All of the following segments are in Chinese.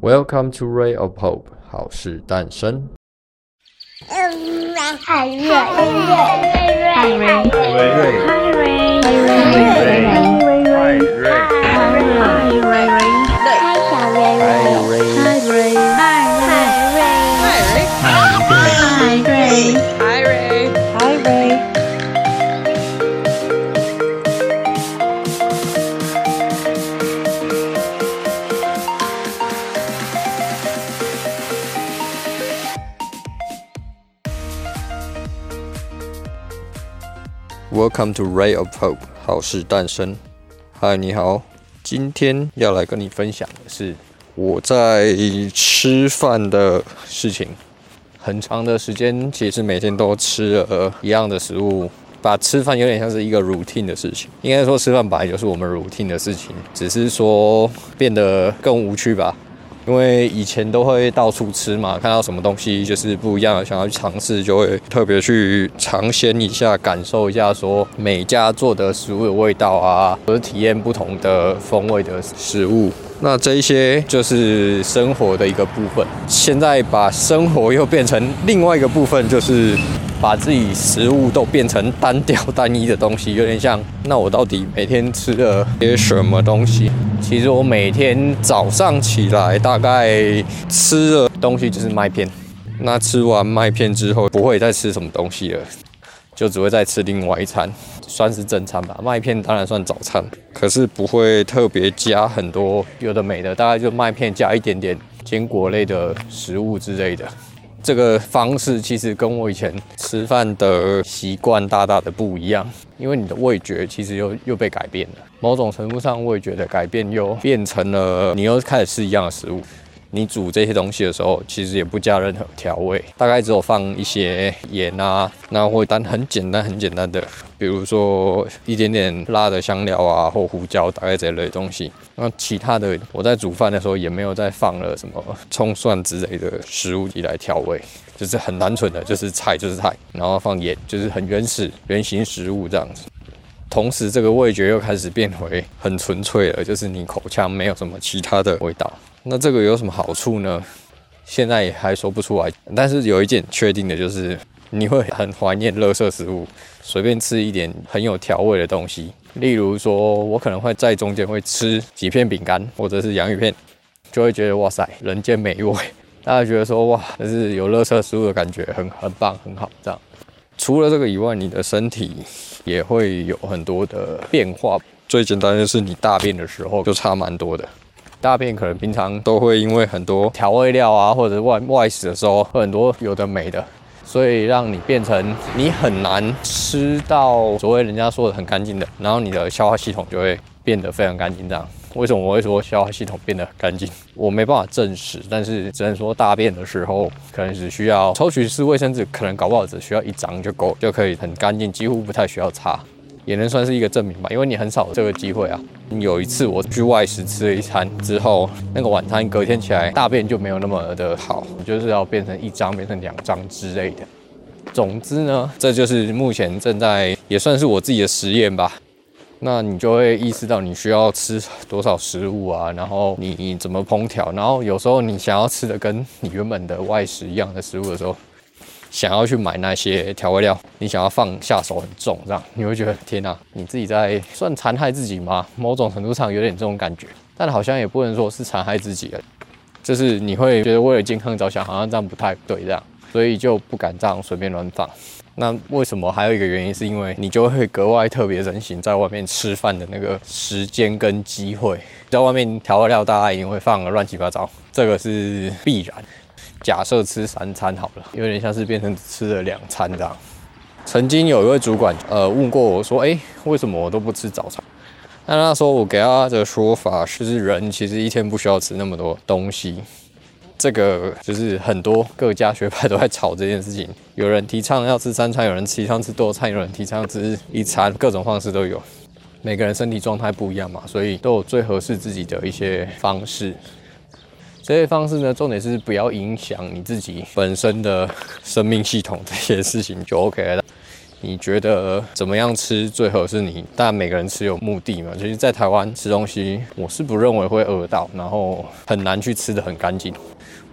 Welcome to Ray of Hope，好事诞生。嗯，海瑞，海瑞，海瑞，海瑞，海瑞，海瑞，海瑞，海瑞 ，Welcome to Ray of Hope，好事诞生。嗨，你好，今天要来跟你分享的是我在吃饭的事情。很长的时间，其实每天都吃了一样的食物，把吃饭有点像是一个 routine 的事情。应该说，吃饭本来就是我们 routine 的事情，只是说变得更无趣吧。因为以前都会到处吃嘛，看到什么东西就是不一样，想要去尝试，就会特别去尝鲜一下，感受一下，说每家做的食物的味道啊，或者体验不同的风味的食物。那这一些就是生活的一个部分。现在把生活又变成另外一个部分，就是把自己食物都变成单调单一的东西，有点像。那我到底每天吃了些什么东西？其实我每天早上起来大概吃的东西就是麦片，那吃完麦片之后不会再吃什么东西了，就只会再吃另外一餐，算是正餐吧。麦片当然算早餐，可是不会特别加很多有的没的，大概就麦片加一点点坚果类的食物之类的。这个方式其实跟我以前吃饭的习惯大大的不一样，因为你的味觉其实又又被改变了。某种程度上，味觉的改变又变成了你又开始吃一样的食物。你煮这些东西的时候，其实也不加任何调味，大概只有放一些盐啊，那会单很简单很简单的，比如说一点点辣的香料啊或胡椒，大概这类东西。那其他的，我在煮饭的时候也没有再放了什么葱蒜之类的食物以来调味，就是很单纯的，就是菜就是菜，然后放盐，就是很原始原型食物这样子。同时，这个味觉又开始变回很纯粹了，就是你口腔没有什么其他的味道。那这个有什么好处呢？现在也还说不出来。但是有一件确定的就是，你会很怀念垃圾食物，随便吃一点很有调味的东西。例如说，我可能会在中间会吃几片饼干或者是洋芋片，就会觉得哇塞，人间美味。大家觉得说哇，这是有垃圾食物的感觉，很很棒，很好。这样，除了这个以外，你的身体也会有很多的变化。最简单的是，你大便的时候就差蛮多的。大便可能平常都会因为很多调味料啊，或者外外食的时候，很多有的没的，所以让你变成你很难吃到所谓人家说的很干净的，然后你的消化系统就会变得非常干净。这样，为什么我会说消化系统变得很干净？我没办法证实，但是只能说大便的时候可能只需要抽取式卫生纸，可能搞不好只需要一张就够，就可以很干净，几乎不太需要擦。也能算是一个证明吧，因为你很少这个机会啊。有一次我去外食吃了一餐之后，那个晚餐隔天起来大便就没有那么的好，就是要变成一张变成两张之类的。总之呢，这就是目前正在也算是我自己的实验吧。那你就会意识到你需要吃多少食物啊，然后你怎么烹调，然后有时候你想要吃的跟你原本的外食一样的食物的时候。想要去买那些调味料，你想要放下手很重，这样你会觉得天哪，你自己在算残害自己吗？某种程度上有点这种感觉，但好像也不能说是残害自己了，就是你会觉得为了健康着想，好像这样不太对，这样，所以就不敢这样随便乱放。那为什么还有一个原因，是因为你就会格外特别珍惜在外面吃饭的那个时间跟机会，在外面调味料大家一定会放个乱七八糟，这个是必然。假设吃三餐好了，有点像是变成吃了两餐这样。曾经有一位主管，呃，问过我说：“诶，为什么我都不吃早餐？”那那时候我给他的说法是：人其实一天不需要吃那么多东西。这个就是很多各家学派都在吵这件事情。有人提倡要吃三餐，有人提倡吃多餐，有人提倡吃一餐，各种方式都有。每个人身体状态不一样嘛，所以都有最合适自己的一些方式。这些方式呢，重点是不要影响你自己本身的生命系统，这些事情就 OK 了。你觉得怎么样吃最合适你？但每个人吃有目的嘛。其实，在台湾吃东西，我是不认为会饿到，然后很难去吃得很干净。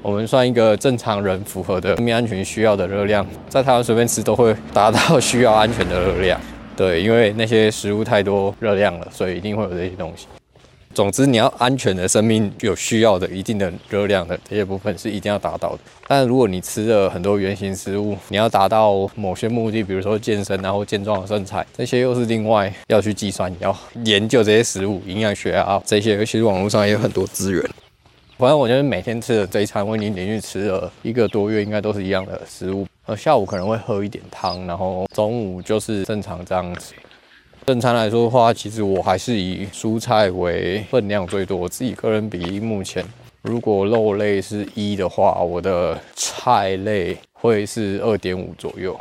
我们算一个正常人符合的生命安全需要的热量，在台湾随便吃都会达到 需要安全的热量。对，因为那些食物太多热量了，所以一定会有这些东西。总之，你要安全的生命有需要的一定的热量的这些部分是一定要达到的。但如果你吃了很多原型食物，你要达到某些目的，比如说健身然后健壮的身材，这些又是另外要去计算，你要研究这些食物营养学啊这些，尤其实网络上也有很多资源。反正我觉得每天吃的这一餐，我已经连续吃了一个多月，应该都是一样的食物。呃，下午可能会喝一点汤，然后中午就是正常这样子。正常来说的话，其实我还是以蔬菜为分量最多。我自己个人比例目前，如果肉类是一的话，我的菜类会是二点五左右。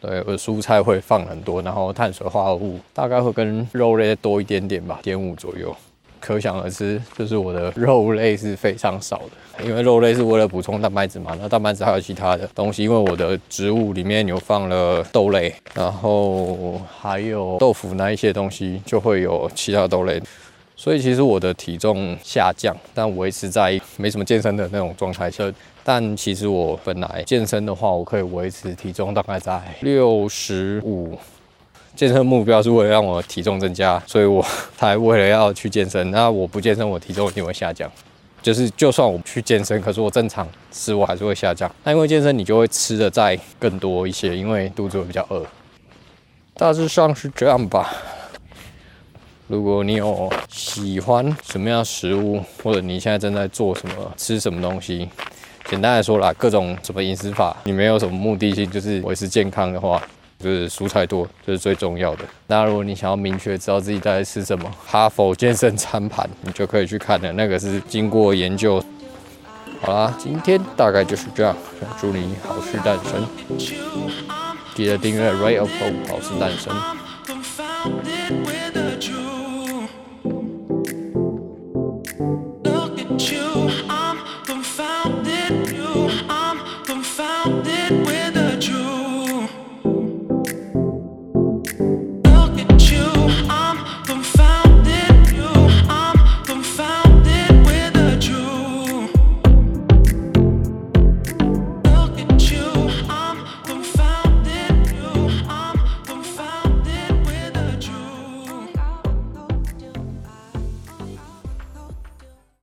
对，我的蔬菜会放很多，然后碳水化合物大概会跟肉类多一点点吧，点五左右。可想而知，就是我的肉类是非常少的，因为肉类是为了补充蛋白质嘛。那蛋白质还有其他的东西，因为我的植物里面有放了豆类，然后还有豆腐那一些东西，就会有其他豆类。所以其实我的体重下降，但维持在没什么健身的那种状态下。但其实我本来健身的话，我可以维持体重大概在六十五。健身目标是为了让我体重增加，所以我才为了要去健身。那我不健身，我体重一定会下降。就是就算我去健身，可是我正常吃，我还是会下降。那因为健身，你就会吃的再更多一些，因为肚子会比较饿。大致上是这样吧。如果你有喜欢什么样食物，或者你现在正在做什么、吃什么东西，简单来说啦，各种什么饮食法，你没有什么目的性，就是维持健康的话。就是蔬菜多，这、是最重要的。那如果你想要明确知道自己在吃什么，哈佛健身餐盘你就可以去看了，那个是经过研究。好啦，今天大概就是这样，祝你好事诞生，记得订阅 Ray of Hope 好事诞生。